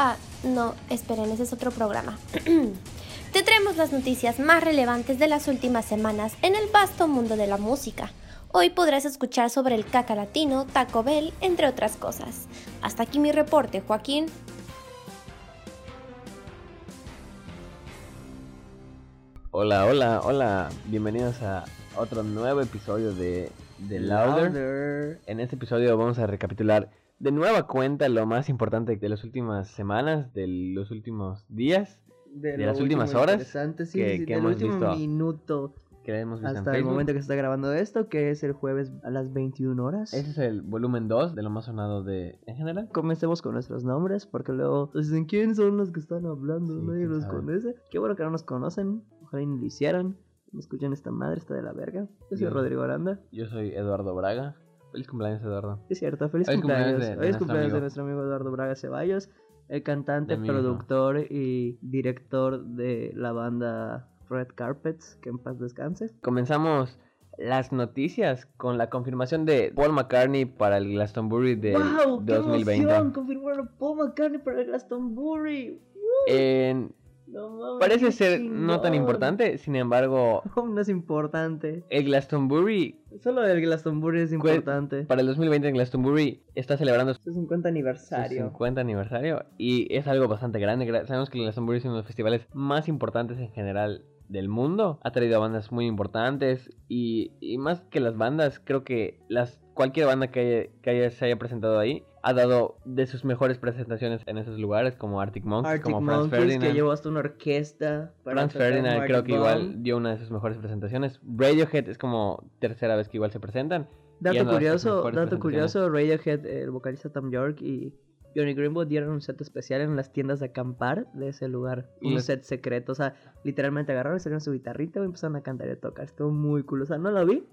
Ah, no, esperen, ese es otro programa. Te traemos las noticias más relevantes de las últimas semanas en el vasto mundo de la música. Hoy podrás escuchar sobre el caca latino, Taco Bell, entre otras cosas. Hasta aquí mi reporte, Joaquín. Hola, hola, hola. Bienvenidos a otro nuevo episodio de The Louder. En este episodio vamos a recapitular de nueva cuenta lo más importante de las últimas semanas, de los últimos días, de, lo las últimas horas interesante, sí, que, sí, que del hemos último visto, minuto que hemos visto hasta el momento que se está grabando esto, que es el jueves a las 21 horas. Ese es el volumen 2 de lo más sonado de en general. Comencemos con nuestros nombres, porque luego dicen quién son los que están hablando, Sí, nadie los sabe. conoce. Qué bueno que no nos conocen, ojalá ni lo hicieran. No escuchan esta madre, está de la verga. Yo soy. Rodrigo Aranda. Yo soy Eduardo Braga. Feliz cumpleaños, Eduardo. Es cierto, feliz Feliz cumpleaños cumpleaños. de- de Hoy es cumpleaños de nuestro amigo Eduardo Braga Ceballos, el cantante, De productor y director de la banda Red Carpets, que en paz descanse. Comenzamos las noticias con la confirmación de Paul McCartney para el Glastonbury del ¡Wow! ¡Qué 2020. emoción! Confirmaron a Paul McCartney para el Glastonbury. En- No parece ser no tan importante, sin embargo, No es importante. el Glastonbury Solo el Glastonbury es importante. para el 2020 en Glastonbury está celebrando su Su 50 aniversario. 50 aniversario y es algo bastante grande. Gra- Sabemos que el Glastonbury es uno de los festivales más importantes en general del mundo. Ha traído a bandas muy importantes y, y más que las bandas, creo que las cualquier banda que, haya- que haya- se haya presentado ahí ha dado de sus mejores presentaciones en esos lugares como Arctic Monkeys, Arctic como Franz Monkeys, Ferdinand. que llevó hasta una orquesta. para Franz Ferdinand creo que igual dio una de sus mejores presentaciones. Radiohead es como tercera vez que igual se presentan. Dato curioso, dato curioso, Radiohead, el vocalista Tom York y Johnny Greenwood dieron un set especial en las tiendas de acampar de ese lugar. Y Un set secreto, o sea, literalmente agarraron, y salieron su guitarrita y empezaron a cantar y a tocar. Estuvo muy cool, o sea, no lo vi,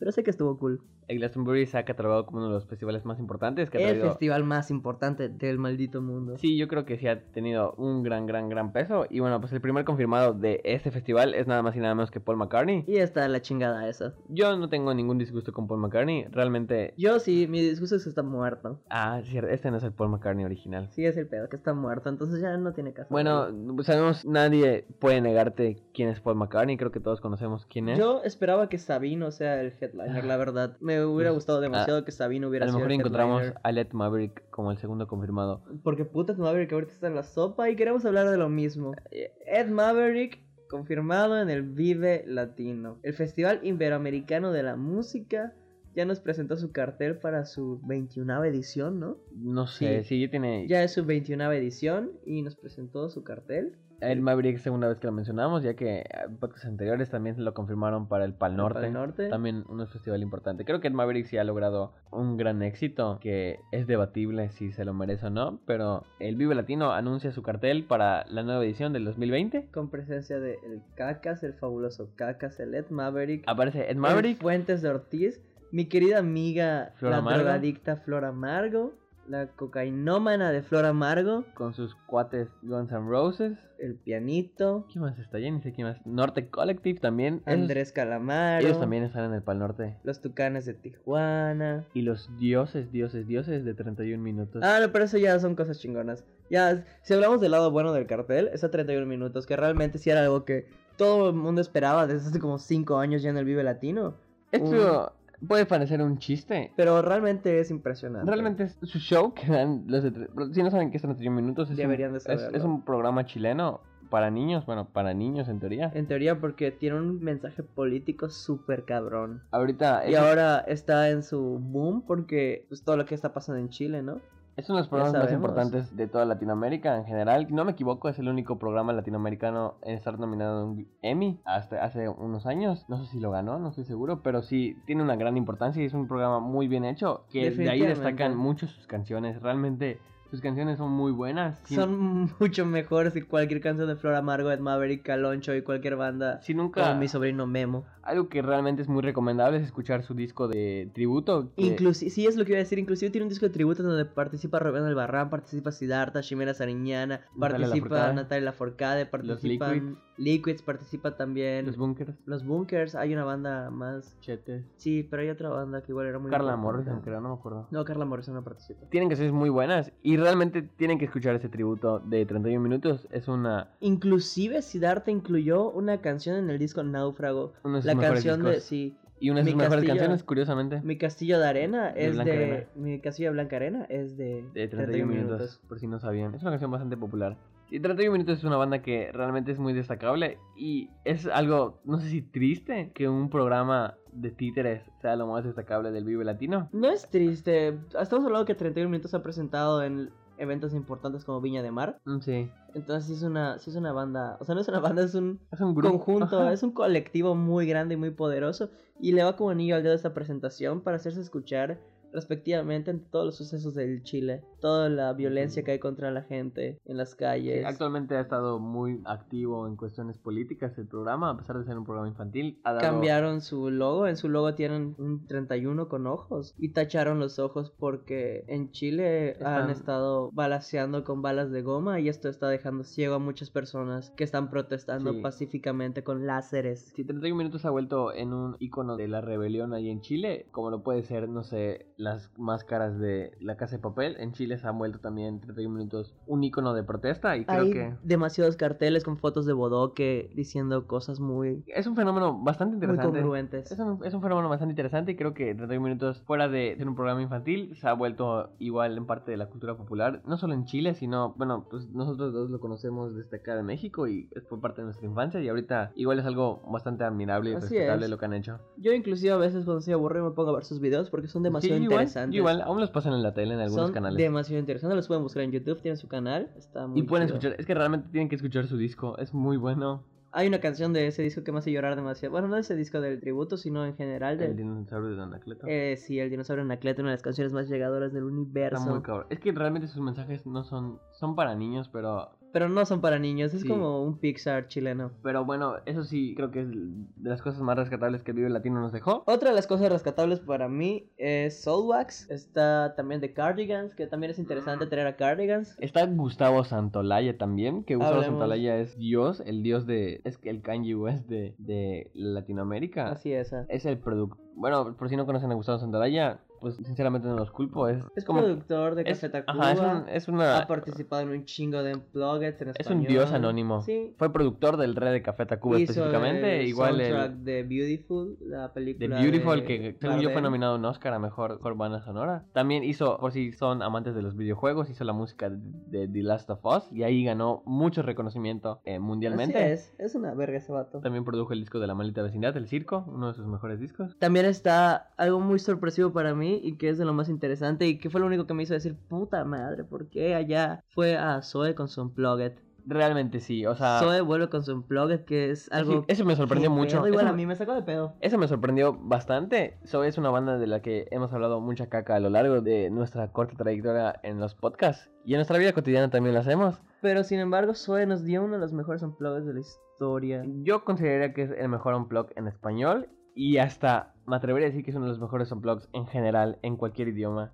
pero sé que estuvo cool. El Glastonbury se ha catalogado como uno de los festivales más importantes que ha El traído festival más importante del maldito mundo. Sí, yo creo que sí ha tenido un gran, gran, gran peso. Y bueno, pues el primer confirmado de este festival es nada más y nada menos que Paul McCartney. Y está la chingada esa. Yo no tengo ningún disgusto con Paul McCartney. Realmente. Yo sí, mi disgusto es que está muerto. Ah, sí, este no es el Paul McCartney original. Sí, es el pedo, que está muerto, entonces ya no tiene caso. Bueno, sabemos, nadie puede negarte quién es Paul McCartney. Creo que todos conocemos quién es. Yo esperaba que Sabino sea el headliner, la verdad. Me hubiera gustado demasiado que Sabino a hubiera lo sido mejor el encontramos headliner. a Led Maverick como el segundo confirmado. Porque puta Maverick que ahorita está en la sopa y queremos hablar de lo mismo. Eh, Ed Maverick confirmado en el Vive Latino. El Festival Iberoamericano de la Música ya nos presentó su cartel para su 21 edición, ¿no? No sé, sí, ya tiene. Ya es su 21 edición y nos presentó su cartel. El Maverick es segunda vez que lo mencionamos, ya que en podcasts anteriores también lo confirmaron para el Pal Norte. Pal Norte. También un festival importante. Creo que el Maverick sí ha logrado un gran éxito, que es debatible si se lo merece o no, pero el Vive Latino anuncia su cartel para la nueva edición del 2020. Con presencia de el Cacas, el fabuloso Cacas, el Ed Maverick. Aparece Ed Maverick, Fuentes de Ortiz, mi querida amiga Flor la Amargo. drogadicta Flor Amargo, la cocainómana de Flor Amargo, con sus cuates Guns N' Roses. el pianito, ¿Quién más está allá? Ni sé quién más. Norte Collective también. Andrés Calamaro, ellos también están en el Pal Norte. los Tucanes de Tijuana. Y los dioses, dioses, dioses de 31 minutos. Ah, no, pero eso ya son cosas chingonas. Ya, si hablamos del lado bueno del cartel, es a 31 minutos, que realmente sí era algo que todo el mundo esperaba desde hace como 5 años ya en el Vive Latino. Esto puede parecer un chiste, Pero realmente es impresionante. Realmente es su show que dan los de... Si no saben qué es 31 minutos, es, Deberían de un, es, saberlo. es un programa chileno para niños, bueno, para niños en teoría. En teoría porque tiene un mensaje político súper cabrón. Ahorita Y es, ahora está en su boom porque pues, todo lo que está pasando en Chile, ¿no? Es uno de los programas más importantes de toda Latinoamérica en general. No me equivoco, es el único programa latinoamericano en estar nominado a un Emmy hasta hace unos años. No sé si lo ganó, no estoy seguro, pero sí tiene una gran importancia y es un programa muy bien hecho. Que de ahí destacan mucho sus canciones. Realmente sus canciones son muy buenas. Si- Son mucho mejores que cualquier canción de Flor Amargo, Ed Maverick, Caloncho y cualquier banda. si nunca... Como mi sobrino Memo. Algo que realmente es muy recomendable es escuchar su disco de tributo. que- Inclusive, sí, es lo que iba a decir. Inclusive tiene un disco de tributo donde participa Rubén Albarrán, participa Siddhartha, Shimera Sariñana, participa. Natalia Laforcade, participan Liquids participa también. Los bunkers. Los Bunkers, hay una banda más. Chetes. Sí, pero hay otra banda que igual era muy Carla. Morrison, creo, no me acuerdo. No, Carla Morrison no participa. Tienen canciones muy buenas y realmente tienen que escuchar ese tributo de 31 minutos. Es una, Inclusive Siddhartha incluyó una canción en el disco Náufrago. de La canción de discos. sí, Y una de sus Mi mejores Castillo- canciones, curiosamente, Mi Castillo de Arena De es de Arena. Mi Castillo de Blanca Arena es de, de 31 minutos, por si no sabían. Es una canción bastante popular. Y 31 minutos es una banda que realmente es muy destacable y es algo, no sé si triste, que un programa de títeres sea lo más destacable del Vive Latino. No es triste. Estamos hablando que 31 minutos se ha presentado en eventos importantes como Viña de Mar. Mm, Sí, Entonces sí es una, sí es una banda. O sea, no es una banda, es un es un grupo. conjunto, es un colectivo muy grande y muy poderoso. Y le va como anillo al dedo esta presentación para hacerse escuchar respectivamente en todos los sucesos del Chile. Toda la violencia que hay contra la gente en las Sí, calles. actualmente ha estado muy activo en cuestiones políticas el programa, a pesar de ser un programa infantil. Ha dado- Cambiaron su logo, en su logo tienen un 31 con ojos y tacharon los ojos porque en Chile han Están- estado balaceando con balas de goma y esto está dejando ciego a muchas personas que están protestando Sí. pacíficamente con láseres. Si 31 minutos ha vuelto en un icono de la rebelión ahí en Chile, como lo puede ser, no sé, las máscaras de la Casa de Papel, en Chile se han vuelto también 31 minutos un icono de protesta y creo Hay que demasiados carteles con fotos de Bodoque diciendo cosas muy, es un fenómeno bastante muy interesante. congruentes. Es un, es un fenómeno bastante interesante y creo que 31 minutos fuera de ser un programa infantil se ha vuelto igual en parte de la cultura popular, no solo en Chile, sino, bueno, pues nosotros dos lo conocemos desde acá de México y es por parte de nuestra infancia y ahorita igual es algo bastante admirable y Así respetable es. lo que han hecho. Yo inclusive a veces cuando estoy aburrido me pongo a ver sus videos porque son demasiado Sí, interesantes. igual, aún los pasan en la tele en algunos son canales. demasiado interesantes. Los pueden buscar en YouTube, tienen su canal. Está muy Y pueden chido. escuchar, es que realmente tienen que escuchar su disco, es muy bueno. Hay una canción de ese disco que me hace llorar demasiado. Bueno, no de ese disco del tributo, sino en general. El De... dinosaurio de Anacleto. Eh, sí, El dinosaurio Anacleto, una de las canciones más llegadoras del Está universo. muy cabrón. Es que realmente sus mensajes no son, son para niños, pero Pero no son para niños, es Sí. como un Pixar chileno. Pero bueno, eso sí, creo que es de las cosas más rescatables que el Vive Latino nos dejó. Otra de las cosas rescatables para mí es Soulwax. Está también de Cardigans, que también es interesante tener a Cardigans. Está Gustavo Santolaya también, que Gustavo Hablemos. Santolaya es Dios, el Dios de... Es que el Kanye West de, de Latinoamérica. Así es. ah. Es el producto... Bueno, por si no conocen a Gustavo Santolaya, pues sinceramente no los culpo. Es, Es como... productor de Café Tacuba. ajá, es, un- es una... Ha participado en un chingo de Unplugged en Es un dios anónimo. Sí. Fue productor del Rey de Café Tacuba Hizo específicamente. el igual soundtrack el de Beautiful, la de película Beautiful, de que según yo fue nominado a un Oscar a mejor, mejor banda sonora. También hizo, por si son amantes de los videojuegos, hizo la música de, de The Last of Us. Y ahí ganó mucho reconocimiento eh, mundialmente. Así es, es una verga ese vato. También produjo el disco de La Maldita Vecindad, El Circo, uno de sus mejores discos. También está algo muy sorpresivo para mí y que es de lo más interesante y que fue lo único que me hizo decir, puta madre, ¿por qué allá fue a Zoe con su Unplugged? Realmente sí, o sea... Zoe vuelve con su Unplugged, que es algo... sí, eso me sorprendió ¿Qué mucho. pedo? Igual Eso- a mí me sacó de pedo. Eso me sorprendió bastante. Zoe es una banda de la que hemos hablado mucha caca a lo largo de nuestra corta trayectoria en los podcasts. Y en nuestra vida cotidiana también lo hacemos. Pero sin embargo, Zoe nos dio uno de los mejores Unplugged de la historia. Yo consideraría que es el mejor unplug en español. Y hasta me atrevería a decir que es uno de los mejores unplugs en general, en cualquier idioma.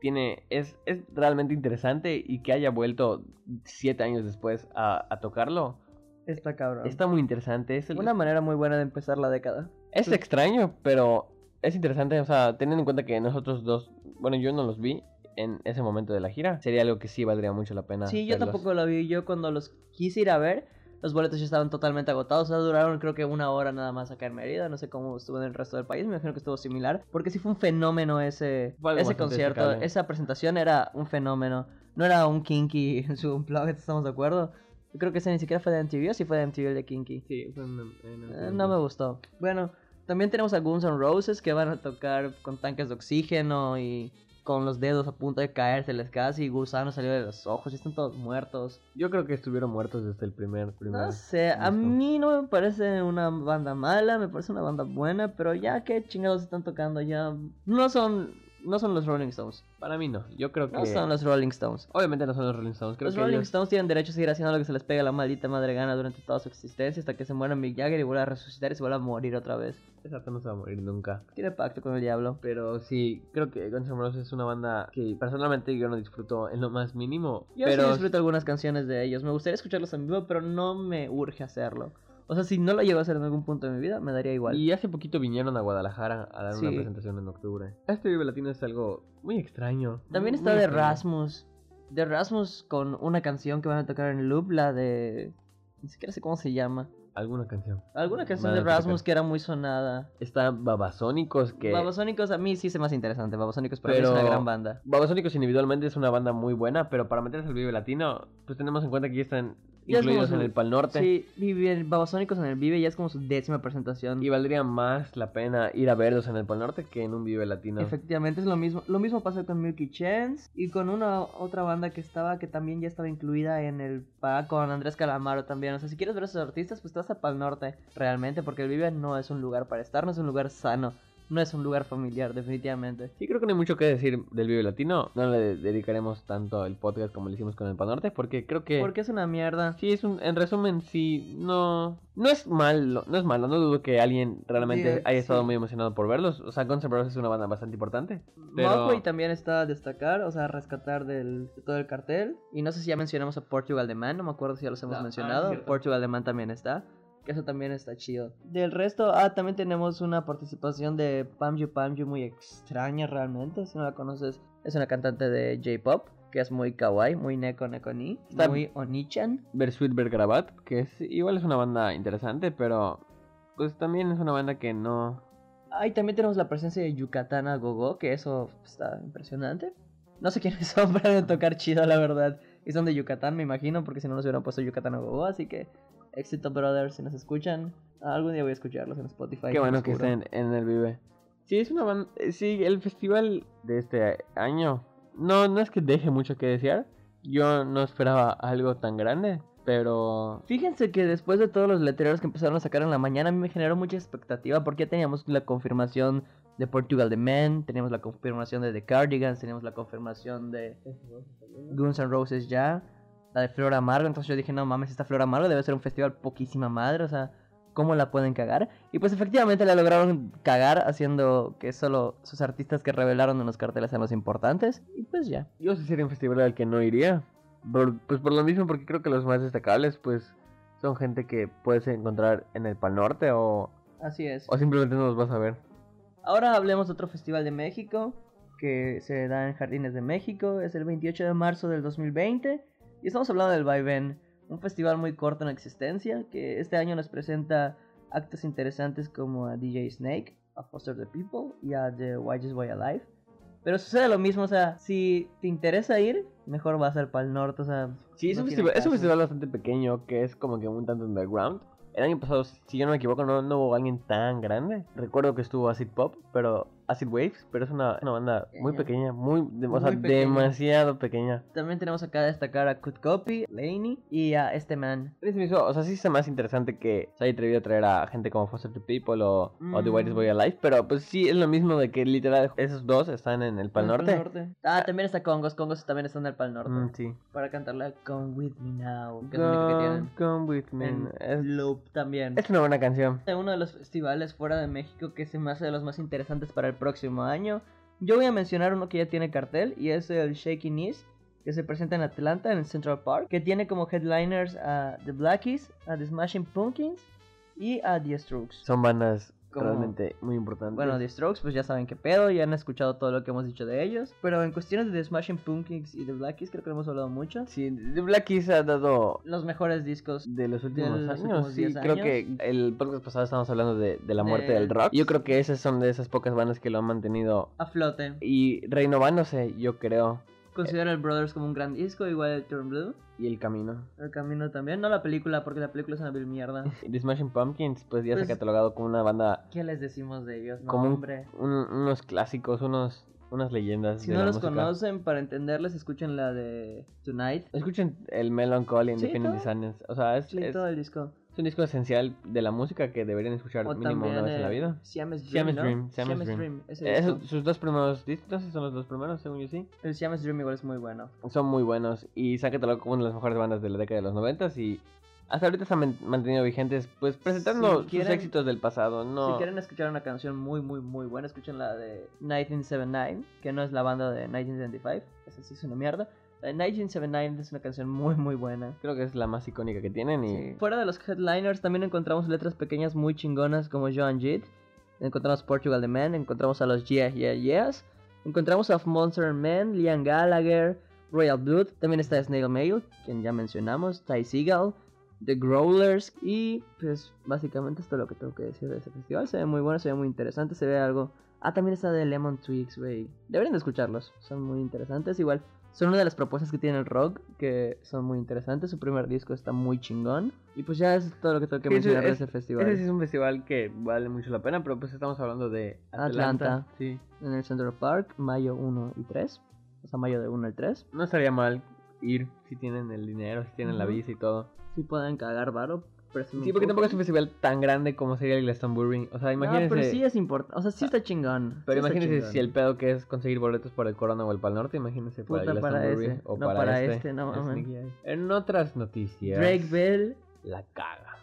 Tiene, es, es realmente interesante y que haya vuelto siete años después a, a tocarlo. Está cabrón. Está muy interesante. Es, el- Una manera muy buena de empezar la década. es extraño, pero es interesante. O sea, teniendo en cuenta que nosotros dos, bueno, yo no los vi en ese momento de la gira, sería algo que sí valdría mucho la pena. Sí, yo verlos. tampoco lo vi. Yo cuando los quise ir a ver, los boletos ya estaban totalmente agotados. O sea, duraron creo que una hora nada más acá en Mérida. No sé cómo estuvo en el resto del país. Me imagino que estuvo similar. Porque sí fue un fenómeno ese, ese concierto. Esa presentación era un fenómeno. No era un Kinky en su unplugged, ¿estamos de acuerdo? Yo creo que ese ni siquiera fue de MTV o sí fue de MTV el de Kinky. Sí, fue en- en- Eh, no me gustó. Bueno, también tenemos a Guns N' Roses que van a tocar con tanques de oxígeno y con los dedos a punto de caérseles casi. Gusano salió de los ojos y están todos muertos. Yo creo que estuvieron muertos desde el primer. primer No sé, a mí no me parece una banda mala, me parece una banda buena, pero ya qué chingados están tocando ya. No son no son los Rolling Stones. Para mí no, yo creo que... No son los Rolling Stones. Obviamente no son los Rolling Stones, creo los que Rolling ellos- Stones tienen derecho a seguir haciendo lo que se les pega la maldita madre gana durante toda su existencia hasta que se muera Mick Jagger y vuelva a resucitar y se vuelva a morir otra vez. Exacto, no se va a morir nunca. Tiene pacto con el diablo. Pero sí, creo que Guns N' Roses es una banda que personalmente yo no disfruto en lo más mínimo. Yo pero sí disfruto algunas canciones de ellos. Me gustaría escucharlos en vivo, pero no me urge hacerlo. O sea, si no lo llego a hacer en algún punto de mi vida, me daría igual. Y hace poquito vinieron a Guadalajara a dar una presentación en octubre. Este Vive Latino es algo muy extraño. También muy- está muy de extraño. Rasmus. De Rasmus con una canción que van a tocar en loop, la de... Ni siquiera sé cómo se llama. Alguna canción. Alguna canción de Rasmus que era muy sonada. Está Babasónicos que... Babasónicos a mí sí se me hace interesante. Babasónicos para mí Pero- es una gran banda. Babasónicos individualmente es una banda muy buena, pero para meterse al Vive Latino, pues tenemos en cuenta que ya están incluidos su- en el Pal Norte. Sí, Vive- Babasónicos en el Vive ya es como su décima presentación. Y valdría más la pena ir a verlos en el Pal Norte que en un Vive Latino. Efectivamente, es lo mismo. Lo mismo pasó con Milky Chance y con una otra banda que estaba, que también ya estaba incluida en el PA con Andrés Calamaro también. O sea, si quieres ver a esos artistas, pues te vas a Pal Norte, realmente, porque el Vive no es un lugar para estar, no es un lugar sano, no es un lugar familiar, definitivamente. Sí, creo que no hay mucho que decir del Vive Latino. No le dedicaremos tanto el podcast como lo hicimos con el Pal Norte, porque creo que... Porque es una mierda. Sí, es un, en resumen, sí, no, no es malo, no es malo, no dudo que alguien realmente Sí, haya estado sí. muy emocionado por verlos. O sea, Guns N' Roses es una banda bastante importante. Pero- Mogwai también está a destacar, o sea, a rescatar del, de todo el cartel. Y no sé si ya mencionamos a Portugal The Man, no me acuerdo si ya los hemos No, ah, mencionado. Portugal The Man también está, que eso también está chido. Del resto, ah, también tenemos una participación de Pamju Pamju muy extraña realmente. Si no la conoces, es una cantante de J-pop. Que es muy kawaii, muy neko neko ni, Está- muy onichan. Bersuit Bergarabat, que es igual es una banda interesante, pero pues también es una banda que no... Ah, y también tenemos la presencia de Yucatán Gogo, que eso está impresionante. No sé quiénes son, pero deben tocar chido, la verdad. Y son de Yucatán, me imagino, porque si no nos hubieran puesto Yucatán Gogo. Así que, éxito, brothers, si nos escuchan. algún día voy a escucharlos en Spotify. Qué bueno que estén en el Vive. Sí, es una banda... eh, Sí, el festival de este año no, no es que deje mucho que desear. Yo no esperaba algo tan grande, pero... Fíjense que después de todos los letreros que empezaron a sacar en la mañana, a mí me generó mucha expectativa porque ya teníamos la confirmación de Portugal The Man, teníamos la confirmación de The Cardigans, teníamos la confirmación de Guns N' Roses ya, la de Flor Amargo, entonces yo dije, no mames, esta Flor Amargo debe ser un festival poquísima madre, o sea, ¿cómo la pueden cagar? Y pues efectivamente la lograron cagar haciendo que solo sus artistas que revelaron en los carteles sean los importantes, y pues ya. Yo sí sería un festival al que no iría. Por- pues por lo mismo, porque creo que los más destacables, pues, son gente que puedes encontrar en el Pal Norte o, Así es. o simplemente no los vas a ver. Ahora hablemos de otro festival de México que se da en Jardines de México. Es el 28 de marzo del 2020. Y estamos hablando del Vaivén, un festival muy corto en existencia que este año nos presenta actos interesantes como a DJ Snake, a Foster the People y a The Whitest Boy Alive. Pero sucede lo mismo, o sea, si te interesa ir, mejor vas al Pal Norte, o sea... Sí, es, no un festival, es un festival bastante pequeño que es como que un tanto underground. El año pasado, si yo no me equivoco, no, no hubo alguien tan grande. Recuerdo que estuvo Acid Pop, pero Acid Waves, pero es una, una banda muy pequeña, muy, de- o sea, Muy pequeña. demasiado pequeña. También tenemos acá a destacar a Cut Copy, Laney y a este man. Es mismo, o sea, sí es más interesante que se haya atrevido a traer a gente como Foster the People o, o The Mm. Whitest Boy Alive, pero pues sí es lo mismo de que literal esos dos están en el Pal el Norte. Ah, también está Congos. Congos también están en el Pal Norte. Mm, sí. Para cantarla Come With Me Now. Que es lo único que tienen. come with me. En Es, Loop también. es una buena canción. Uno de los festivales fuera de México que se me hace de los más interesantes para el próximo año. Yo voy a mencionar uno que ya tiene cartel y es el Shaky Knees. Que se presenta en Atlanta, en el Central Park. Que tiene como headliners a The Blackies, a The Smashing Pumpkins y a The Strokes. Son bandas Como- realmente muy importantes. Bueno, The Strokes, pues ya saben qué pedo, ya han escuchado todo lo que hemos dicho de ellos. Pero en cuestiones de The Smashing Pumpkins y The Blackies, creo que lo hemos hablado mucho. Sí, The Black Keys ha dado Los mejores discos. de los últimos los años. últimos sí, 10 creo años. que el podcast pasado estábamos hablando de, de la muerte De- del rock. Yo creo que esas son de esas pocas bandas que lo han mantenido A flote. y renovándose, yo creo. Considero el Brothers como un gran disco, igual el Turn Blue. Y el camino. El camino también. No la película, porque la película es una vil mierda. The Smashing Pumpkins, pues ya se Pues- ha catalogado como una banda, ¿Qué les decimos de ellos? No, como hombre. un- unos clásicos, unos, unas leyendas. Si de no la los música. conocen, para entenderles, escuchen la de Tonight. Escuchen el Melancholy and Sí. Sadness. O sea, es, Sí, es- todo el disco. Es un disco esencial de la música que deberían escuchar O mínimo una vez en la eh, vida. Siamese Dream, Siamese ¿no? Dream, Siamese Siamese Dream. ese disco. sus dos primeros discos, son los dos primeros, según yo sí. El Siamese Dream igual es muy bueno. Son muy buenos y se catalogado como una de las mejores bandas de la década de los 90 y hasta ahorita se han man- mantenido vigentes, pues presentando Si sus quieren- éxitos del pasado. No, Si quieren escuchar una canción muy, muy, muy buena, escuchen la de 1979, que no es la banda de 1975. Esa sí es una mierda. La de 1979 es una canción muy, muy buena. creo que es la más icónica que tienen y Sí. Fuera de los headliners también encontramos letras pequeñas muy chingonas como Joan Jett. Encontramos Portugal The Man, encontramos a los Yeah Yeah Yeahs. Encontramos a Monster Man, Liam Gallagher, Royal Blood. También está Snail Mail, quien ya mencionamos, Ty Seagal, The Growlers. Y pues básicamente esto es lo que tengo que decir de ese festival. Se ve muy bueno, se ve muy interesante, se ve algo... Ah, también está de Lemon Twigs, güey. Deberían de escucharlos, son muy interesantes. Igual son una de las propuestas que tiene el rock, que son muy interesantes. Su primer disco está muy chingón. Y pues ya es todo lo que tengo que Sí, mencionar de es- ese festival. ese sí es un festival que vale mucho la pena, pero pues estamos hablando de Atlanta. Atlanta. Sí. En el Central Park, mayo 1 y 3. O sea, mayo de 1 al 3. No estaría mal ir si tienen el dinero, si tienen la Ujú. visa y todo. Si pueden cagar varo. Sí, porque tampoco es un festival tan grande como sería el Glastonbury. O sea, No, imagínense. pero sí es importante. O sea, sí está chingón. Pero sí imagínense chingón. si el pedo que es conseguir boletos para el Corona o el Pal Norte, imagínense para Puta, el para Glastonbury ese, o no para, para este. este, no Es mames. Nicky Ay. En otras noticias, Drake Bell, la caga.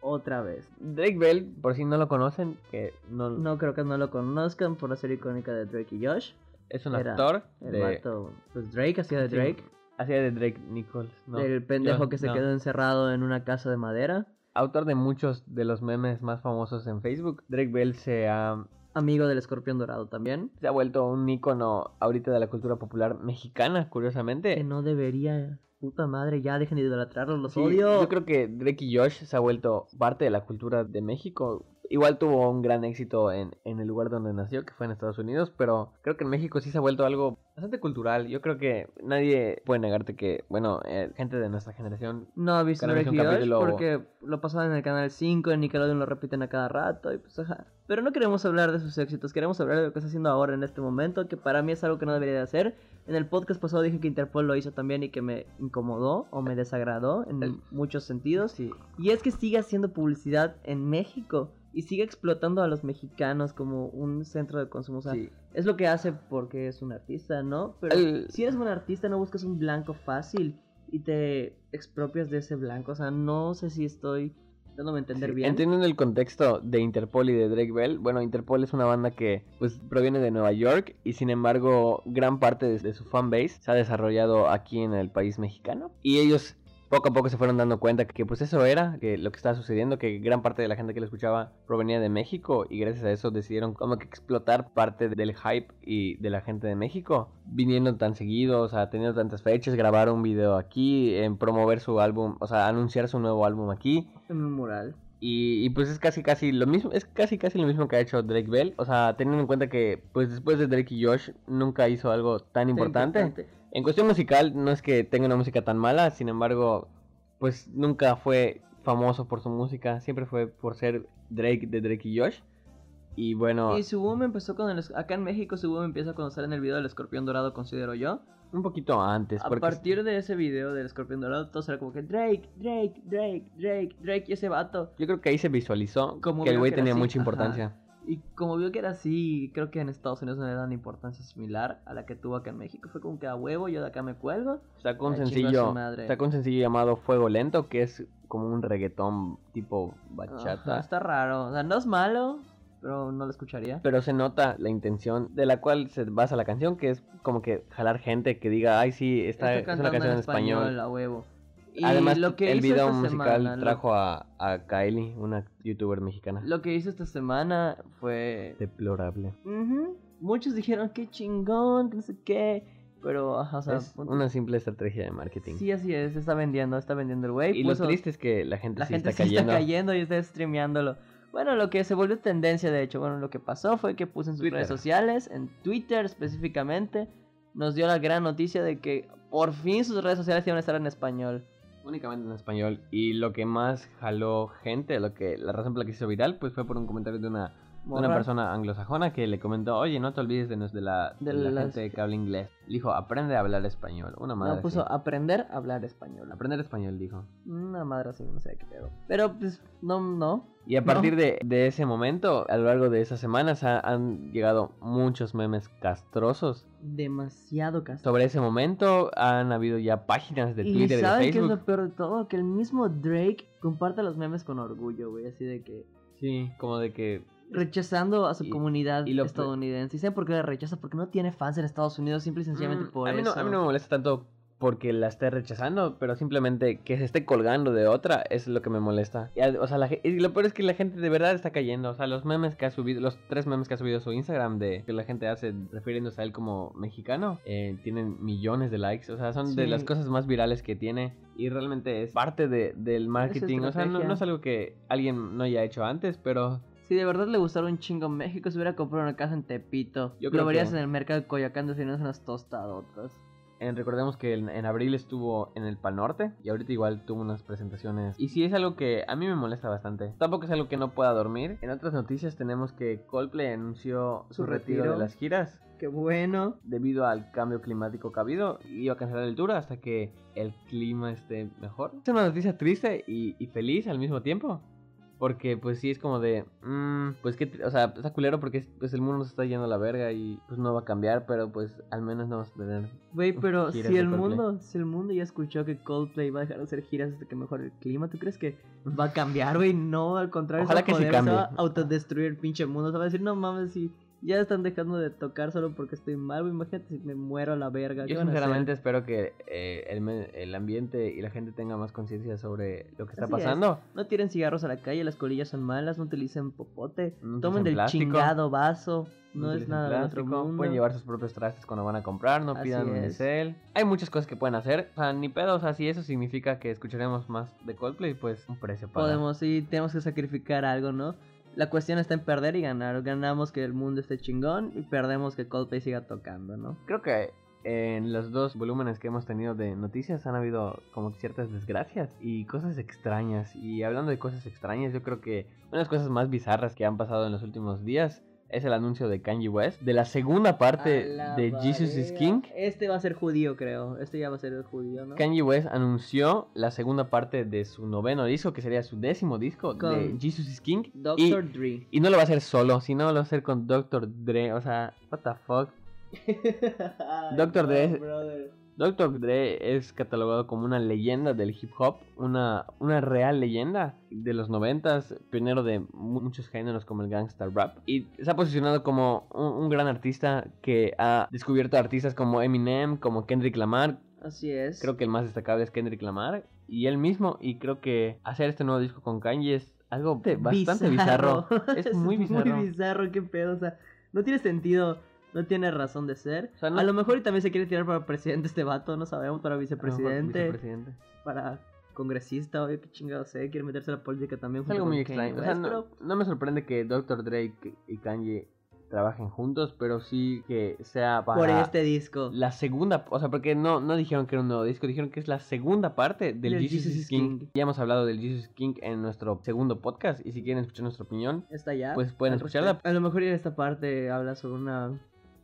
otra vez. Drake Bell, por si no lo conocen, que no, No creo que no lo conozcan por la serie icónica de Drake y Josh. es un era actor El de vato, pues Drake hacía de Sí, Drake. Hacía de Drake Nichols, no, el pendejo que se no. quedó encerrado en una casa de madera. Autor de muchos de los memes más famosos en Facebook, Drake Bell se ha Amigo del escorpión dorado también. se ha vuelto un ícono ahorita de la cultura popular mexicana, curiosamente. Que no debería. Puta madre, ya dejen de idolatrarlos, los Sí, odio. Yo creo que Drake y Josh se ha vuelto parte de la cultura de México. Igual tuvo un gran éxito en, en el lugar donde nació, que fue en Estados Unidos, pero creo que en México sí se ha vuelto algo bastante cultural. Yo creo que nadie puede negarte que, bueno, eh, gente de nuestra generación No he visto capítulo- porque lo pasaban en el canal 5, en Nickelodeon lo repiten a cada rato y pues ajá. Pero no queremos hablar de sus éxitos, queremos hablar de lo que está haciendo ahora en este momento, que para mí es algo que no debería de hacer. En el podcast pasado dije que Interpol lo hizo también y que me incomodó o me desagradó en El- muchos sentidos. sí, Y es que sigue haciendo publicidad en México y sigue explotando a los mexicanos como un centro de consumo. O sea, sí. es lo que hace porque es un artista, ¿no? Pero El- si eres un artista no buscas un blanco fácil y te expropias de ese blanco. O sea, no sé si estoy dándome a entender Sí, bien. Entendiendo el contexto de Interpol y de Drake Bell, bueno, Interpol es una banda que pues proviene de Nueva York y sin embargo gran parte de, de su fanbase se ha desarrollado aquí en el país mexicano y ellos poco a poco se fueron dando cuenta que, pues eso era, que lo que estaba sucediendo, que gran parte de la gente que lo escuchaba provenía de México y gracias a eso decidieron como que explotar parte del hype y de la gente de México, viniendo tan seguido, o sea, teniendo tantas fechas, grabar un video aquí, en promover su álbum, o sea, anunciar su nuevo álbum aquí. En un mural. Y, y, pues es casi casi lo mismo, es casi casi lo mismo que ha hecho Drake Bell. O sea, teniendo en cuenta que pues después de Drake y Josh nunca hizo algo tan importante. En cuestión musical no es que tenga una música tan mala, sin embargo, pues nunca fue famoso por su música, siempre fue por ser Drake de Drake y Josh. Y bueno, Y su boom empezó con el... Acá en México su boom empieza cuando sale en el video del escorpión dorado, considero yo. un poquito antes, A porque partir de ese video del escorpión dorado, todo era como que Drake, Drake, Drake, Drake, Drake y ese vato. yo creo que ahí se visualizó Como que el güey tenía así, mucha ajá. Y como vio que era así, creo que en Estados Unidos no le dan importancia similar a la que tuvo acá en México. Fue como que a huevo, yo de acá me cuelgo. Sacó un Ay, chingo a su sencillo, sacó un sencillo llamado Fuego Lento, que es como un reggaetón tipo bachata. está raro. O sea, no es malo, pero no lo escucharía. Pero se nota la intención de la cual se basa la canción, que es como que jalar gente que diga, ay sí, esta es una canción en español. a huevo. Y Además, lo que el video esta musical semana, lo- trajo a, a Kylie, una youtuber mexicana. Lo, que hizo esta semana fue... Deplorable. Muchos dijeron qué chingón, que no sé qué. Pero, ajá, o sea, es una simple estrategia de marketing. sí, así es, está vendiendo, está vendiendo el güey. y lo triste es que la gente la sí gente está sí cayendo. está cayendo y está streameándolo. Bueno, lo que se volvió tendencia, de hecho, bueno, lo que pasó fue que puso en sus Twitter. redes sociales, en Twitter específicamente, nos dio la gran noticia de que por fin sus redes sociales iban a estar en español. Únicamente en español. Y lo que más jaló gente, lo que la razón por la que hizo viral, pues fue por un comentario de una Una persona anglosajona que le comentó, oye, no te olvides de, de la, De de la las- gente que habla inglés. Le dijo, aprende a hablar español. Una madre No, puso así. aprender a hablar español. Aprender español, dijo. Una madre así, no sé qué pedo. Pero pues, no, no. Y a No. partir de, de ese momento, a lo largo de esas semanas, ha- han llegado muchos memes castrosos. Demasiado casto. Sobre ese momento han habido ya páginas de Twitter y de ¿saben qué es Facebook. lo peor de todo? Que el mismo Drake comparte los memes con orgullo, güey. Así de que Sí, como de que... rechazando a su Y- comunidad y lo estadounidense. ¿Y saben por qué la rechaza? Porque no tiene fans en Estados Unidos, simple y sencillamente Mm, por a, mí no, eso. a mí no me molesta tanto porque la esté rechazando, pero simplemente que se esté colgando de otra es lo que me molesta. Y, o sea, la y lo peor es que la gente de verdad está cayendo. O sea, los memes que ha subido, los tres memes que ha subido su Instagram de que la gente hace refiriéndose a él como mexicano, eh, tienen millones de likes. O sea, son de las cosas más virales que tiene. Y realmente es parte de- del marketing. O sea, no es algo que alguien no haya hecho antes, pero Si de verdad le gustara un chingo México, se hubiera comprado una casa en Tepito. Yo creo Lo verías que- en el mercado de Coyoacán desayunando unas tostadotas. En- recordemos que en, en abril estuvo en el Pal Norte y ahorita igual tuvo unas presentaciones. Y sí es algo que a mí me molesta bastante. Tampoco es algo que no pueda dormir. En otras noticias tenemos que Coldplay anunció su, Su retiro, retiro. de las giras. Qué bueno. Debido al cambio climático que ha habido, iba a cancelar el tour hasta que el clima esté mejor. Es una noticia triste y, y feliz al mismo tiempo. Porque pues sí es como de, mm, pues que, o sea, está culero porque pues el mundo se está yendo a la verga y pues no va a cambiar, pero pues al menos no vamos a tener Güey, pero si el Coldplay. mundo, si el mundo ya escuchó que Coldplay va a dejar de hacer giras hasta que mejore el clima, ¿tú crees que va a cambiar, güey? No, al contrario, Ojalá se va a que se va a autodestruir el pinche mundo. Se va a decir, no mames, si ya están dejando de tocar solo porque estoy mal. Imagínate si me muero a la verga. ¿qué Yo sinceramente espero que eh, el, el ambiente y la gente tenga más conciencia sobre lo que está Así es. pasando. No tiren cigarros a la calle, las colillas son malas, no utilicen popote, No tomen del plástico, chingado vaso, no, es nada del otro mundo. Pueden llevar sus propios trastes cuando van a comprar, no Así pidan es. unicel. Hay muchas cosas que pueden hacer. O sea, ni pedo. O sea, si eso significa que escucharemos más de Coldplay, pues un precio para. Podemos, sí, tenemos que sacrificar algo, ¿no? La cuestión está en perder y ganar. Ganamos que el mundo esté chingón y perdemos que Coldplay siga tocando, ¿no? Creo que en los dos volúmenes que hemos tenido de noticias han habido como ciertas desgracias y cosas extrañas. Y hablando de cosas extrañas, yo creo que una de las cosas más bizarras que han pasado en los últimos días es el anuncio de Kanye West de la segunda parte de Jesus is King. Este va a ser judío, creo. Este ya va a ser el judío, ¿no? Kanye West anunció la segunda parte de su noveno disco, que sería su décimo disco de Con Jesus is King. Y, Doctor Dre. y no lo va a hacer solo, sino lo va a hacer con Dr. Dre. O sea, what the fuck. Dr. Dre. brother. Dr. Dre es catalogado como una leyenda del hip hop, una, una real leyenda de los noventas, pionero de mu- muchos géneros como el gangster rap. Y se ha posicionado como un, un gran artista que ha descubierto artistas como Eminem, como Kendrick Lamar. Así es. Creo que el más destacable es Kendrick Lamar y él mismo. Y creo que hacer este nuevo disco con Kanye es algo bastante bizarro. Es muy bizarro. muy bizarro, qué pedo. O sea, no tiene sentido. No tiene razón de ser. O sea, no- A lo mejor y también se quiere tirar para presidente este vato, no sabemos, para vicepresidente, vicepresidente. para congresista, oye, qué chingado sé, quiere meterse a la política también. Es algo muy extraño. O sea, no, pero no me sorprende que Dr. Dre y Kanye trabajen juntos, pero sí que sea para por este disco. la segunda, o sea, porque no, no dijeron que era un nuevo disco, dijeron que es la segunda parte del, Jesus, King. King. Ya hemos hablado del Jesus King en nuestro segundo podcast y si quieren escuchar nuestra opinión, Está ya. pues pueden escucharla. A lo mejor en esta parte habla sobre una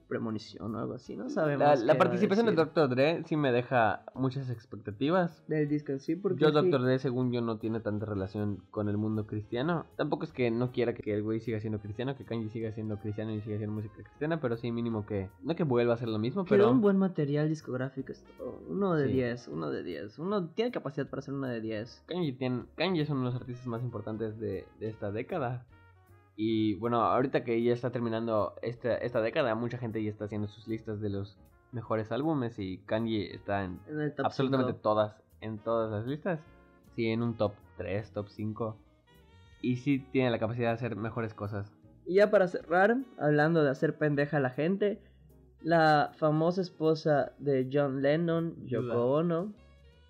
premonición o algo así, no sabemos. La, participación de decir. Dr. Dre sí me deja muchas expectativas. del disco en sí, porque Yo, sí, Dr. Dre, según yo, no tiene tanta relación con el mundo cristiano. Tampoco es que no quiera que el güey siga siendo cristiano, que Kanye siga siendo cristiano y siga haciendo música cristiana, pero sí mínimo que... No que vuelva a hacer lo mismo, Quedó pero... un buen material discográfico esto. Uno de Sí. 10, uno de 10. Uno tiene capacidad para hacer uno de 10. Kanye, tiene- Kanye es uno de los artistas más importantes de, de esta década. Y bueno, ahorita que ya está terminando esta, esta década, mucha gente ya está haciendo sus listas de los mejores álbumes y Kanye está en absolutamente todas, en todas las listas. Sí, en un top 3, top 5. Y sí tiene la capacidad de hacer mejores cosas. Y ya para cerrar, hablando de hacer pendeja a la gente, la famosa esposa de John Lennon, Yoko. Ono,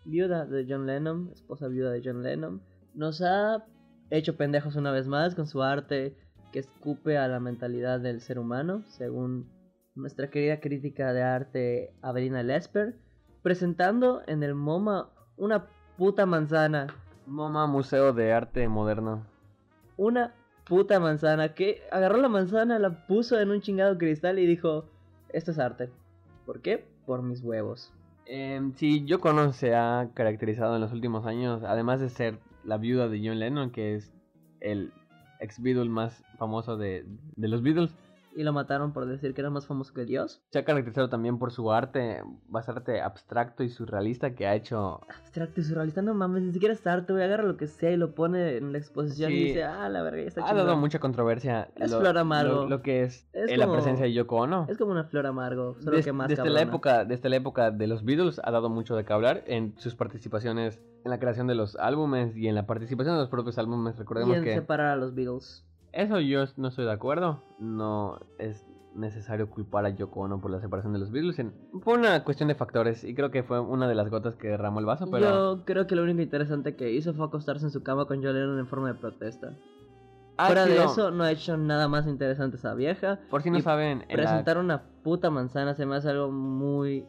viuda de John Lennon, esposa viuda de John Lennon, nos ha hecho pendejos una vez más con su arte que escupe a la mentalidad del ser humano, según nuestra querida crítica de arte Avelina Lesper, presentando en el MoMA una puta manzana, MoMA Museo de Arte Moderno. una puta manzana. Que agarró la manzana, la puso en un chingado cristal y dijo: Esto es arte. ¿Por qué? Por mis huevos. Eh, sí, Yoko Ono se ha caracterizado en los últimos años, además de ser la viuda de John Lennon, que es el ex Beatle más famoso de, de los Beatles. Y lo mataron por decir que era más famoso que Dios. Se ha caracterizado también por su arte bastante abstracto y surrealista que ha hecho. Abstracto y surrealista, no mames, ni siquiera es arte, güey. Agarra lo que sea y lo pone en la exposición y dice, ah, la verga, ya está Ha dado chingón". mucha controversia Es lo, flor amargo. lo- lo que es, Es eh, la presencia de Yoko Ono. Es como una flor amargo, solo Des- que más desde, la época, desde la época de los Beatles ha dado mucho de qué hablar en sus participaciones en la creación de los álbumes y en la participación de los propios álbumes. Y Recordemos en que separar a los Beatles. Eso yo no estoy de acuerdo. No es necesario culpar a Yoko Ono por la separación de los Beatles. Fue una cuestión de factores y creo que fue una de las gotas que derramó el vaso, pero... Yo creo que lo único interesante que hizo fue acostarse en su cama con John Lennon en forma de protesta. ha Fuera de sido- eso, no ha hecho nada más interesante esa vieja. Por si no y saben, la- Presentar una puta manzana se me hace algo muy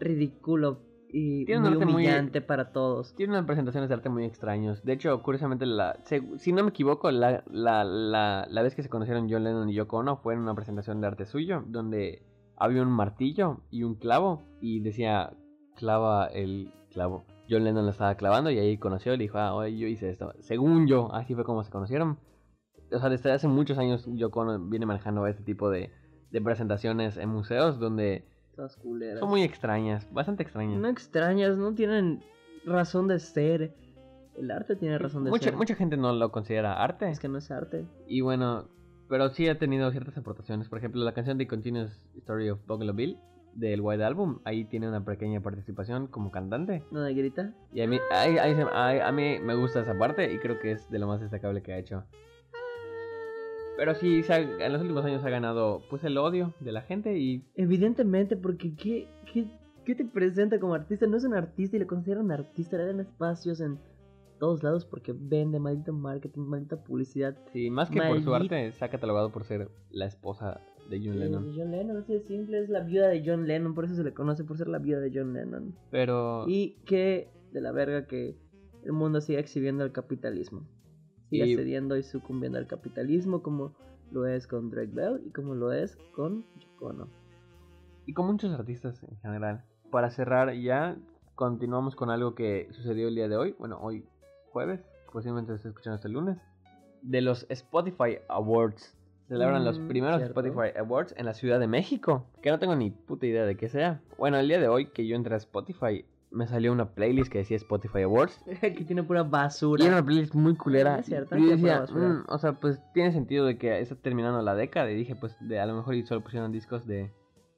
ridículo y Tiene muy arte muy- para todos. Tiene unas presentaciones de arte muy extraños. De hecho, curiosamente, la, se- si no me equivoco, la, la, la, la vez que se conocieron John Lennon y Yoko Ono fue en una presentación de arte suyo, donde había un martillo y un clavo y decía, clava el clavo. John Lennon lo estaba clavando y ahí conoció y le dijo, ah, oye, yo hice esto. Según yo, así fue como se conocieron. O sea, desde hace muchos años Yoko Ono viene manejando este tipo de, de presentaciones en museos donde Todas culeras. son muy extrañas, bastante extrañas. No extrañas, no tienen razón de ser. El arte tiene razón de mucha, ser. mucha gente no lo considera arte. Es que no es arte. Y bueno, pero sí ha tenido ciertas aportaciones. Por ejemplo, la canción de Continuous Story of Buffalo Bill del White Album, ahí tiene una pequeña participación como cantante. ¿No de grita? Y a mí, se- ahí- a mí me gusta esa parte y creo que es de lo más destacable que ha hecho. Pero sí, se ha- en los últimos años ha ganado pues el odio de la gente y Evidentemente, porque ¿qué, qué, qué te presenta como artista? No es un artista y le consideran artista, le dan espacios en todos lados porque vende, maldito marketing, maldita publicidad. sí, más que por su arte, se ha catalogado por ser la esposa de John Lennon. John Lennon, así de simple, es la viuda de John Lennon, por eso se le conoce por ser la viuda de John Lennon. Pero Y que de la verga que el mundo siga exhibiendo el capitalismo. Siga Y- cediendo y sucumbiendo al capitalismo como lo es con Drake Bell y como lo es con Yoko Ono. Y con muchos artistas en general. Para cerrar ya, continuamos con algo que sucedió el día de hoy. Bueno, hoy jueves, posiblemente se esté escuchando este lunes. De los Spotify Awards. Celebran los Mm, primeros cierto. Spotify Awards en la Ciudad de México. Que no tengo ni puta idea de qué sea. Bueno, el día de hoy que yo entré a Spotify, me salió una playlist que decía Spotify Awards. que tiene pura Y basura. era una playlist muy culera. Es cierto, y decía. "Mm, o sea, pues tiene sentido de que está terminando la década. Y dije, pues de, a lo mejor y solo pusieron discos de...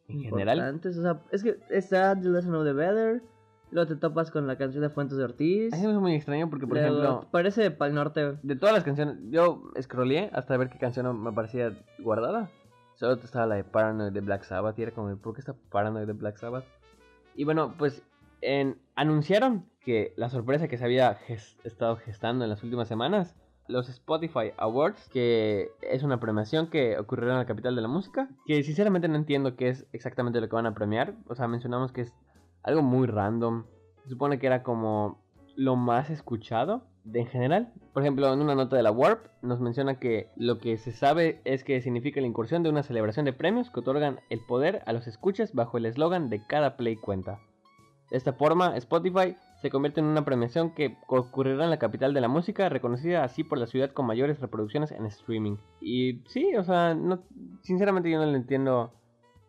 En general. importantes. O sea, es que está The Lesson of the Better. Luego te topas con la canción de Fuentes de Ortiz. Hace muy extraño porque, por luego ejemplo, Parece Pal Norte. de todas las canciones, yo scrollé hasta ver qué canción me parecía guardada. Solo estaba la de Paranoid de Black Sabbath y era como, ¿por qué está Paranoid de Black Sabbath? Y bueno, pues en, anunciaron que la sorpresa que se había estado gestando en las últimas semanas, los Spotify Awards, que es una premiación que ocurrirá en la capital de la música, que sinceramente no entiendo qué es exactamente lo que van a premiar. O sea, mencionamos que es algo muy random. Se supone que era como lo más escuchado de en general. Por ejemplo, en una nota de la Warp nos menciona que lo que se sabe es que significa la incursión de una celebración de premios que otorgan el poder a los escuchas bajo el eslogan de cada play cuenta. De esta forma, Spotify se convierte en una premiación que ocurrirá en la capital de la música, reconocida así por la ciudad con mayores reproducciones en streaming. Y sí, o sea, no, sinceramente yo no le entiendo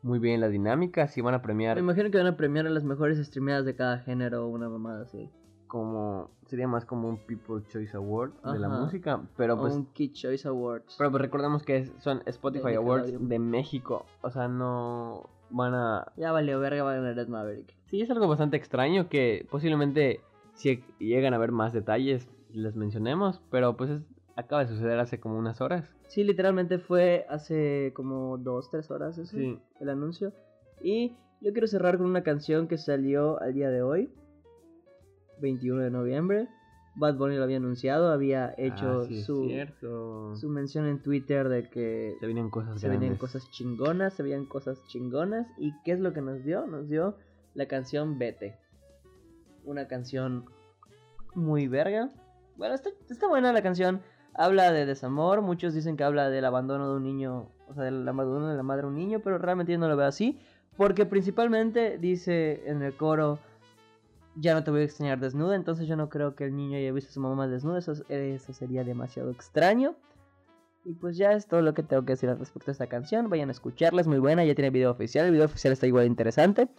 muy bien la dinámica, si van a premiar Me imagino que van a premiar a las mejores streameadas de cada género o una mamada así. como sería más como un People Choice Award de la música, pero O pues un Kid Choice Awards. pero pues recordemos que son Spotify De Awards de México, o sea, no van a Ya valió verga, va a ganar Ed Maverick. Sí, es algo bastante extraño que posiblemente si llegan a ver más detalles les mencionemos, pero pues es- acaba de suceder hace como unas horas. Sí, literalmente fue hace como dos, tres horas eso, Sí. el anuncio. Y yo quiero cerrar con una canción que salió al día de hoy, 21 de noviembre. Bad Bunny lo había anunciado, había hecho Ah, sí, su, su mención en Twitter de que Se vienen cosas se cosas chingonas, se veían cosas chingonas. ¿Y qué es lo que nos dio? Nos dio la canción Vete. Una canción muy verga. Bueno, está, está buena la canción. Habla de desamor, muchos dicen que habla del abandono de un niño, o sea, del abandono de la madre a un niño, pero realmente yo no lo veo así, porque principalmente dice en el coro, ya no te voy a extrañar desnuda, entonces yo no creo que el niño haya visto a su mamá desnuda, eso, eso sería demasiado extraño. Y pues ya es todo lo que tengo que decir al respecto de esta canción. Vayan a escucharla, es muy buena, ya tiene video oficial. El video oficial está igual de interesante.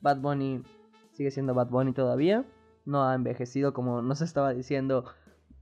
Bad Bunny sigue siendo Bad Bunny todavía. No ha envejecido como nos estaba diciendo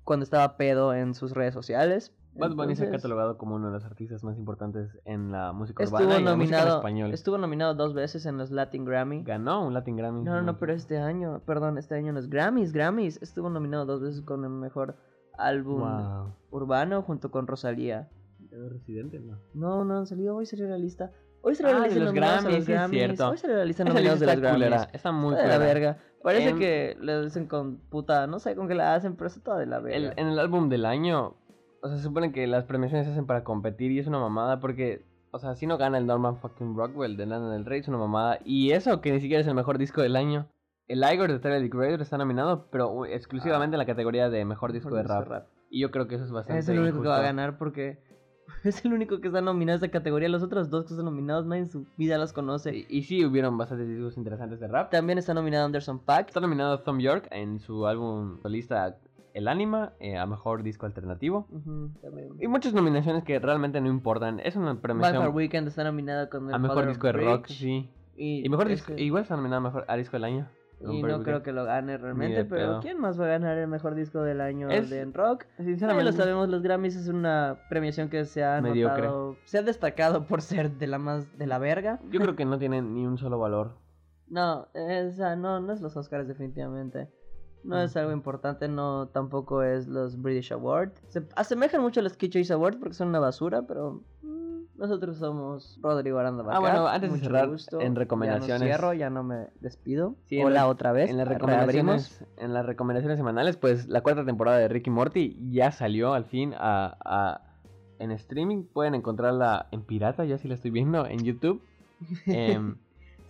cuando estaba pedo en sus redes sociales. Bad Bunny se ha catalogado como uno de los artistas más importantes en la música Estuvo urbana y la música en nominado, español. estuvo nominado dos veces en los Latin Grammy. Ganó un Latin Grammy. No, no, no, pero este año, perdón, este año no es Grammys, Grammys. Estuvo nominado dos veces con el mejor álbum Wow. urbano junto con Rosalía. Residente, no. No, no han salido. Hoy salió la lista. Hoy salió Ah, la de lista los nominados a Grammys, los sí es Grammys. cierto. Hoy salió la lista nominados de los Grammys. culera, Está muy Está de la verga. Parece que le dicen con puta, no sé con qué la hacen, pero está toda de la verga. El- en el álbum del año, o sea, se supone que las premiaciones se hacen para competir y es una mamada porque, o sea, si no gana el Norman fucking Rockwell de Lana del Rey, es una mamada. Y eso, que ni siquiera es el mejor disco del año. El Igor de Tyler the Creator está nominado, pero exclusivamente en la categoría de mejor disco de rap. Y yo creo que eso es bastante Es el único que va a ganar porque es el único que está nominado a esta categoría. Los otros dos que están nominados, nadie en su vida los conoce. Y, y sí, hubieron bastantes discos interesantes de rap. También está nominado Anderson Paak. Está nominado Thom York en su álbum solista El Anima eh, a mejor disco alternativo. Y muchas nominaciones que realmente no importan. Es una Bad premiación for Weekend está nominado con el a mejor Father disco de rock, sí. Y, Y mejor disco, igual está nominado a mejor a disco del año. Y no creo que lo gane realmente, pero pedo. ¿quién más va a ganar el mejor disco del año Es- de en rock? Ya Sinceramente, lo sabemos, los Grammys es una premiación que se ha Mediocre. notado, se ha destacado por ser de la más de la verga. yo creo que no tienen ni un solo valor. No, esa no, no es los Oscars definitivamente. No es algo importante, no tampoco es los British Awards. Se asemejan mucho a los Key Choice Awards porque son una basura, pero mm, nosotros somos Rodrigo Aranda Ah, bueno, antes de cerrar, gusto. en Ya recomendaciones- no cierro, ya no me despido. Sí, Hola otra vez. En las recomendaciones, en las recomendaciones semanales, pues la cuarta temporada de Ricky Morty ya salió al fin a, a- en streaming. Pueden encontrarla en pirata, ya sí la estoy viendo en YouTube. Em,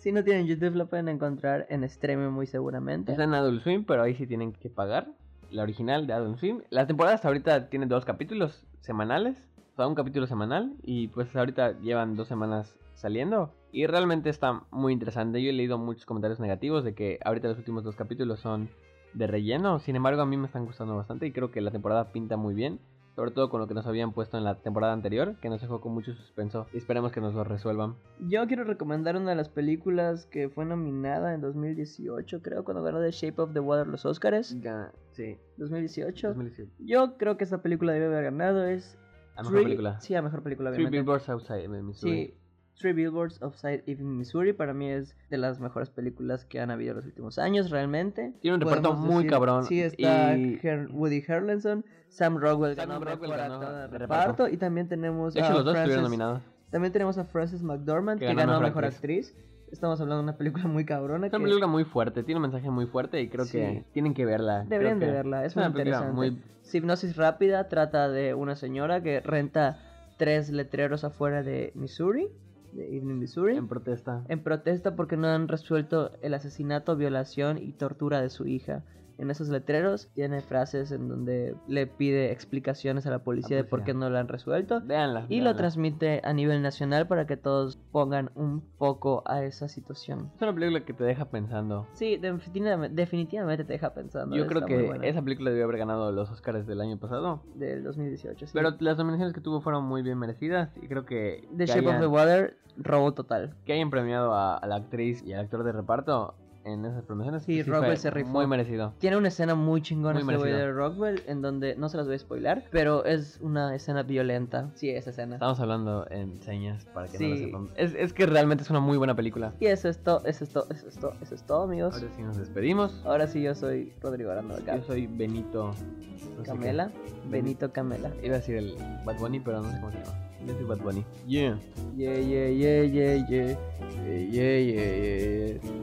Si no tienen YouTube, lo pueden encontrar en streaming muy seguramente. está en Adult Swim, pero ahí sí tienen que pagar. La original de Adult Swim. La temporada hasta ahorita tiene dos capítulos semanales. O un capítulo semanal. Y pues ahorita llevan dos semanas saliendo. Y realmente está muy interesante. Yo he leído muchos comentarios negativos de que ahorita los últimos dos capítulos son de relleno. Sin embargo, a mí me están gustando bastante. Y creo que la temporada pinta muy bien. Sobre todo con lo que nos habían puesto en la temporada anterior. Que nos dejó con mucho suspenso. Y esperemos que nos lo resuelvan. Yo quiero recomendar una de las películas que fue nominada en 2018, creo, cuando ganó The Shape of the Water los Oscars. Sí. 2018. 2017. Yo creo que esta película debe haber ganado. Es A mejor Three- película. Sí, a mejor película, Three obviamente. Billboards Outside de Missouri. Sí, Three Billboards Outside Ebbing, Missouri, para mí es de las mejores películas que han habido en los últimos años, realmente. Tiene un reparto Podemos muy decir- cabrón, Sí, está y- Her- Woody Harrelson, Sam Rockwell Sam ganó Rockwell mejor ganó reparto. reparto, y también tenemos De hecho, a los dos Frances- estuvieron nominados. También tenemos a Frances McDormand, Que que, ganó ganó Mejor Actriz. Estamos hablando de una película muy cabrona Es una que película muy fuerte, tiene un mensaje muy fuerte y creo Sí. que tienen que verla. deberían de verla, es, una muy película interesante. muy... Hipnosis Rápida trata de una señora que renta tres letreros afuera de Missouri, de Evening, Missouri. en protesta. en protesta porque no han resuelto el asesinato, violación y tortura de su hija. En esos letreros tiene frases en donde le pide explicaciones a la policía de por policía. qué no lo han resuelto. Véanla. Y lo véanla. transmite a nivel nacional para que todos pongan un foco a esa situación. Es una película que te deja pensando. Sí, definitivamente, definitivamente te deja pensando. Yo creo que esa película debió haber ganado los Oscars del año pasado. Del 2018, sí. Pero las nominaciones que tuvo fueron muy bien merecidas y creo que... The que Shape of hayan- the Water, robo total. Que hayan premiado a, a la actriz y al actor de reparto en esas premiaciones. Sí, Rockwell se rifó. Muy merecido. Tiene una escena muy chingona Muy este de Rockwell, en donde no se las voy a spoilar, pero es una escena violenta. Sí, esa escena. Estamos hablando en señas para que no lo sepan. Es, es que realmente es una muy buena película. Y eso es todo, eso es todo, eso es todo, eso es todo, amigos. Ahora sí nos despedimos. Ahora sí, yo soy Rodrigo Aranda de acá. Yo soy Benito. no Camela, Benito Camela. Iba a decir el Bad Bunny, pero no sé cómo se llama. Yo soy Bad Bunny. Yeah. Yeah, yeah, yeah, yeah, yeah. Yeah, yeah, yeah, yeah.